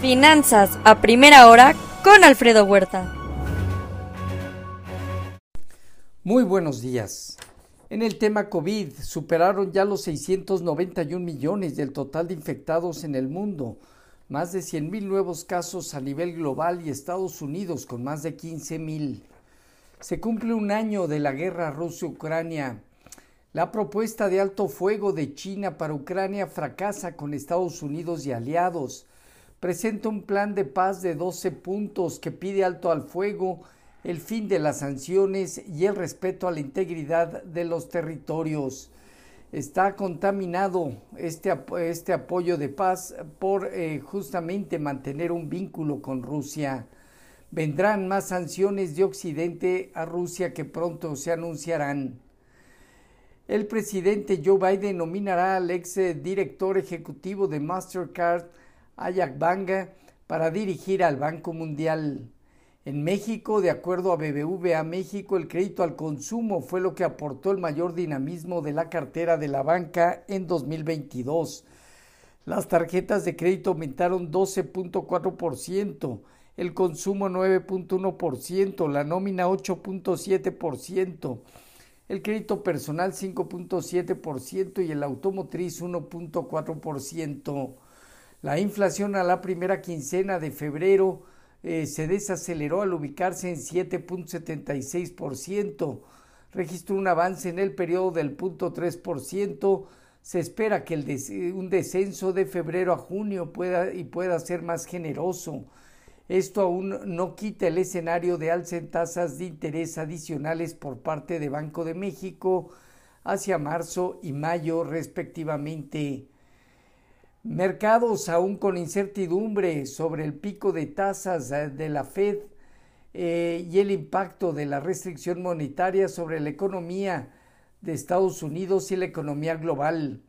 Finanzas a primera hora con Alfredo Huerta. Muy buenos días. En el tema COVID, superaron ya los 691 millones del total de infectados en el mundo, más de 100 mil nuevos casos a nivel global y Estados Unidos con más de 15 mil. Se cumple un año de la guerra Rusia-Ucrania. La propuesta de alto fuego de China para Ucrania fracasa con Estados Unidos y aliados. Presenta un plan de paz de 12 puntos que pide alto al fuego el fin de las sanciones y el respeto a la integridad de los territorios. Está contaminado este, este apoyo de paz por eh, justamente mantener un vínculo con Rusia. Vendrán más sanciones de Occidente a Rusia que pronto se anunciarán. El presidente Joe Biden nominará al ex eh, director ejecutivo de Mastercard, Ayak Banga, para dirigir al Banco Mundial. En México, de acuerdo a BBVA México, el crédito al consumo fue lo que aportó el mayor dinamismo de la cartera de la banca en 2022. Las tarjetas de crédito aumentaron 12.4%, el consumo 9.1%, la nómina 8.7%, el crédito personal 5.7% y el automotriz 1.4%. La inflación a la primera quincena de febrero eh, se desaceleró al ubicarse en 7.76%, registró un avance en el periodo del 0.3%, se espera que un descenso de febrero a junio pueda y pueda ser más generoso. Esto aún no quita el escenario de alza en tasas de interés adicionales por parte de Banco de México hacia marzo y mayo respectivamente. Mercados aún con incertidumbre sobre el pico de tasas eh, de la Fed eh, y el impacto de la restricción monetaria sobre la economía de Estados Unidos y la economía global.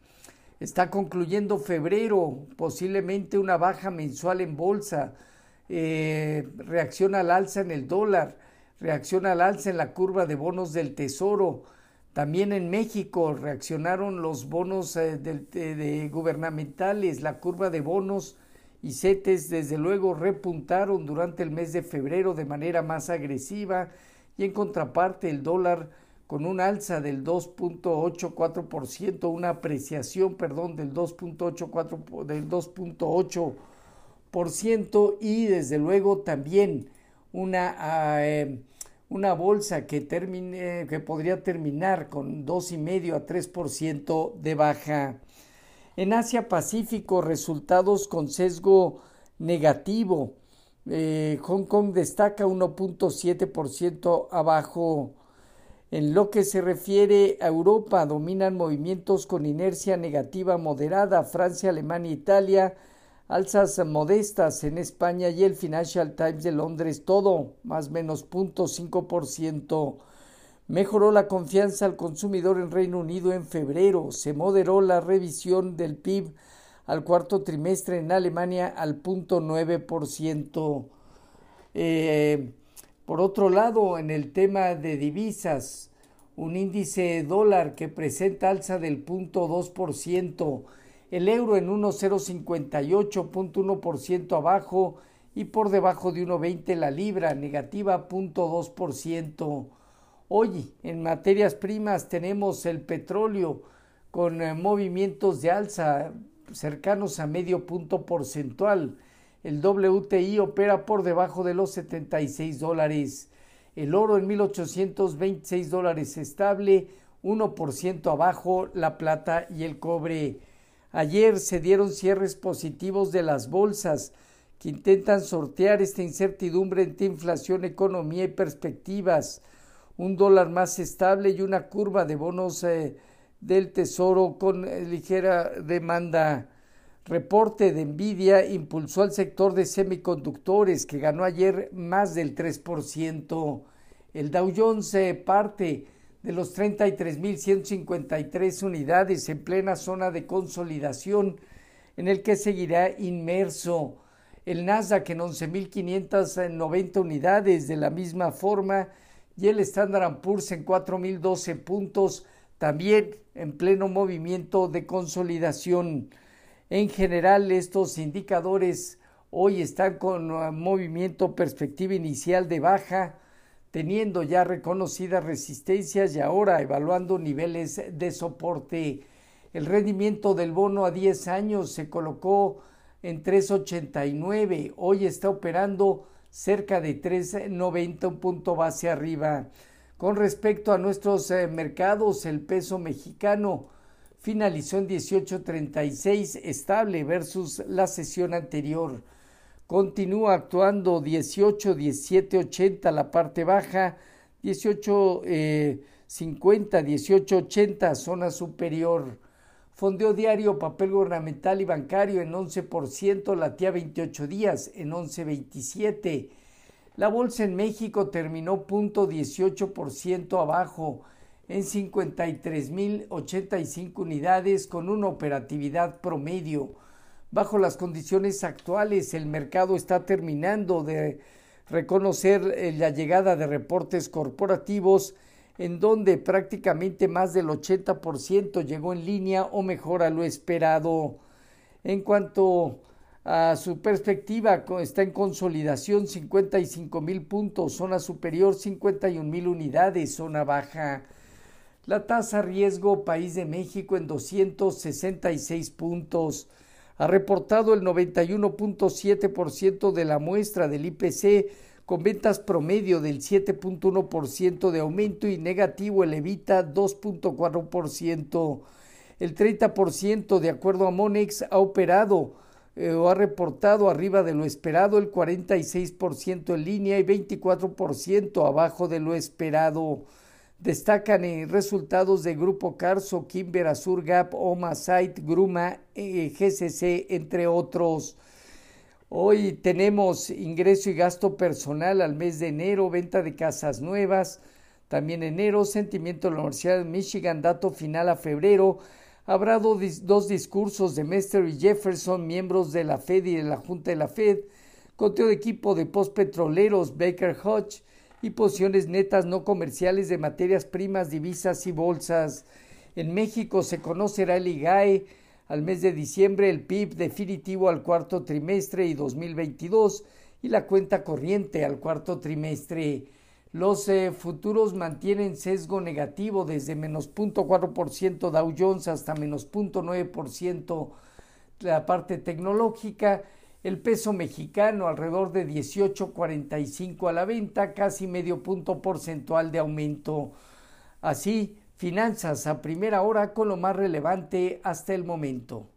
Está concluyendo febrero, posiblemente una baja mensual en bolsa, eh, reacción al alza en el dólar, reacción al alza en la curva de bonos del tesoro, también en México reaccionaron los bonos eh, de, gubernamentales, la curva de bonos y CETES desde luego repuntaron durante el mes de febrero de manera más agresiva y en contraparte el dólar con un alza del 2.84%, una apreciación, perdón, del 2.84 del 2.8% y desde luego también una ah, eh, una bolsa que, termine, que podría terminar con 2,5 a 3% de baja. En Asia Pacífico, resultados con sesgo negativo. Eh, Hong Kong destaca 1.7% abajo. En lo que se refiere a Europa, dominan movimientos con inercia negativa moderada. Francia, Alemania, Italia alzas modestas en España y el Financial Times de Londres, todo más menos 0.5%. Mejoró la confianza al consumidor en Reino Unido en febrero. Se moderó la revisión del PIB al cuarto trimestre en Alemania al 0.9%. Eh, por otro lado, en el tema de divisas, un índice dólar que presenta alza del 0.2%, el euro en 1,058.1% abajo y por debajo de 1,20 la libra, negativa 0.2%. Hoy en materias primas tenemos el petróleo con eh, movimientos de alza cercanos a medio punto porcentual. El WTI opera por debajo de los 76 dólares. El oro en 1826 dólares estable, 1% abajo la plata y el cobre. Ayer se dieron cierres positivos de las bolsas que intentan sortear esta incertidumbre entre inflación, economía y perspectivas, un dólar más estable y una curva de bonos eh, del Tesoro con eh, ligera demanda. Reporte de Nvidia impulsó al sector de semiconductores que ganó ayer más del 3%. El Dow Jones se parte de los 33.153 unidades en plena zona de consolidación en el que seguirá inmerso el Nasdaq en 11.590 unidades de la misma forma y el Standard Poor's en 4.012 puntos también en pleno movimiento de consolidación. En general estos indicadores Hoy están con movimiento perspectiva inicial de baja, teniendo ya reconocidas resistencias y ahora evaluando niveles de soporte. El rendimiento del bono a 10 años se colocó en 3.89, hoy está operando cerca de 3.90, un punto base arriba. Con respecto a nuestros eh, mercados, el peso mexicano finalizó en 18.36 estable versus la sesión anterior. Continúa actuando 18, 17, 80 la parte baja, 18, 50, 18, 80 zona superior. Fondeo diario, papel gubernamental y bancario en 11%, latía 28 días en 11.27. La bolsa en México terminó punto 18% abajo en 53.085 unidades con una operatividad promedio. Bajo las condiciones actuales, el mercado está terminando de reconocer eh, la llegada de reportes corporativos en donde prácticamente más del 80% llegó en línea o mejor a lo esperado. En cuanto a su perspectiva, está en consolidación 55 mil puntos, zona superior 51 mil unidades, zona baja. La tasa riesgo país de México en 266 puntos. Ha reportado el 91.7% de la muestra del IPC con ventas promedio del 7.1% de aumento y negativo el Evita 2.4%. El 30% de acuerdo a Monex ha operado eh, o ha reportado arriba de lo esperado, el 46% en línea y 24% abajo de lo esperado. Destacan en resultados de Grupo Carso, Kimber, Azur, Gap, Oma, Site, Gruma, eh, GCC, entre otros. Hoy tenemos ingreso y gasto personal al mes de enero, venta de casas nuevas, también enero, sentimiento de la Universidad de Michigan, dato final a febrero. Habrá dos discursos de Mester y Jefferson, miembros de la Fed y de la Junta de la Fed, conteo de equipo de postpetroleros Baker Hodge y posiciones netas no comerciales de materias primas, divisas y bolsas. En México se conocerá el IGAE, al mes de diciembre el PIB definitivo al cuarto trimestre y 2022 y la cuenta corriente al cuarto trimestre. Los eh, futuros mantienen sesgo negativo desde menos 0.4% Dow Jones hasta menos 0.9% la parte tecnológica. El peso mexicano alrededor de 18.45 a la venta, casi medio punto porcentual de aumento. Así, Finanzas a primera hora con lo más relevante hasta el momento.